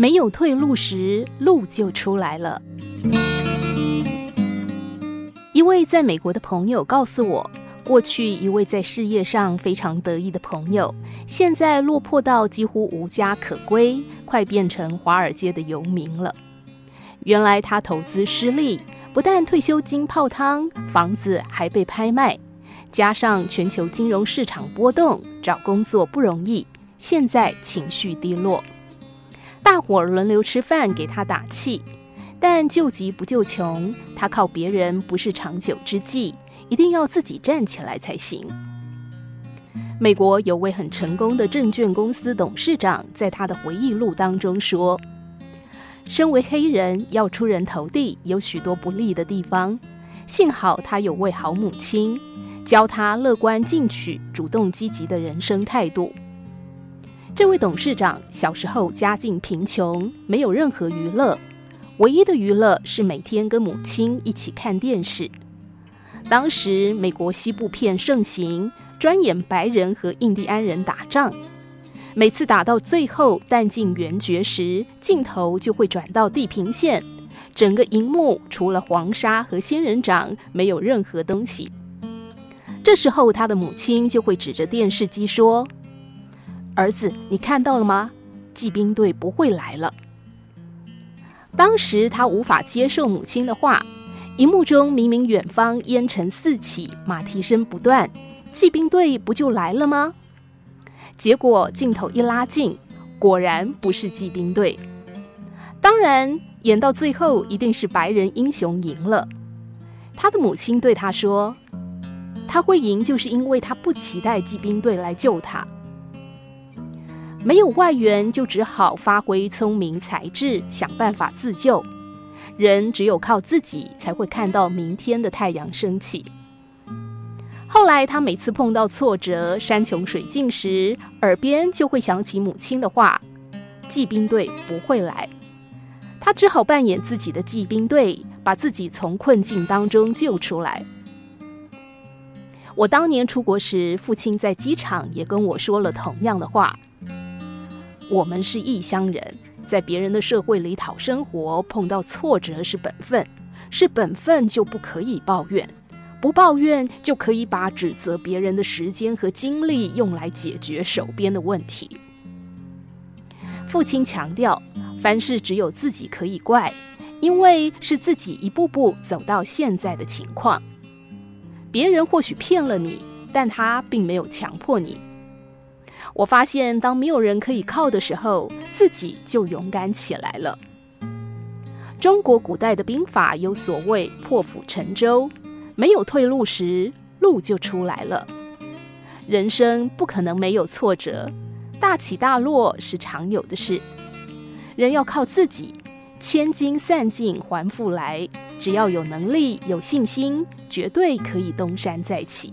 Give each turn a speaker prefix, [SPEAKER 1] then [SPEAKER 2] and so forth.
[SPEAKER 1] 没有退路时，路就出来了。一位在美国的朋友告诉我，过去一位在事业上非常得意的朋友，现在落魄到几乎无家可归，快变成华尔街的游民了。原来他投资失利，不但退休金泡汤，房子还被拍卖，加上全球金融市场波动，找工作不容易，现在情绪低落。大伙儿轮流吃饭给他打气，但救急不救穷，他靠别人不是长久之计，一定要自己站起来才行。美国有位很成功的证券公司董事长，在他的回忆录当中说。身为黑人，要出人头地，有许多不利的地方。幸好他有位好母亲，教他乐观进取、主动积极的人生态度。这位董事长小时候家境贫穷，没有任何娱乐，唯一的娱乐是每天跟母亲一起看电视。当时美国西部片盛行，专演白人和印第安人打仗。每次打到最后弹尽援绝时，镜头就会转到地平线，整个荧幕除了黄沙和仙人掌，没有任何东西。这时候，他的母亲就会指着电视机说：“儿子，你看到了吗？骑兵队不会来了。”当时他无法接受母亲的话，荧幕中明明远方烟尘四起，马蹄声不断，骑兵队不就来了吗？结果镜头一拉近，果然不是骑兵队。当然，演到最后一定是白人英雄赢了。他的母亲对他说：“他会赢，就是因为他不期待骑兵队来救他。没有外援，就只好发挥聪明才智，想办法自救。人只有靠自己，才会看到明天的太阳升起。”后来，他每次碰到挫折、山穷水尽时，耳边就会想起母亲的话：“骑兵队不会来。”他只好扮演自己的骑兵队，把自己从困境当中救出来。我当年出国时，父亲在机场也跟我说了同样的话：“我们是异乡人，在别人的社会里讨生活，碰到挫折是本分，是本分就不可以抱怨。”不抱怨，就可以把指责别人的时间和精力用来解决手边的问题。父亲强调，凡事只有自己可以怪，因为是自己一步步走到现在的情况。别人或许骗了你，但他并没有强迫你。我发现，当没有人可以靠的时候，自己就勇敢起来了。中国古代的兵法有所谓“破釜沉舟”。没有退路时，路就出来了。人生不可能没有挫折，大起大落是常有的事。人要靠自己，千金散尽还复来。只要有能力、有信心，绝对可以东山再起。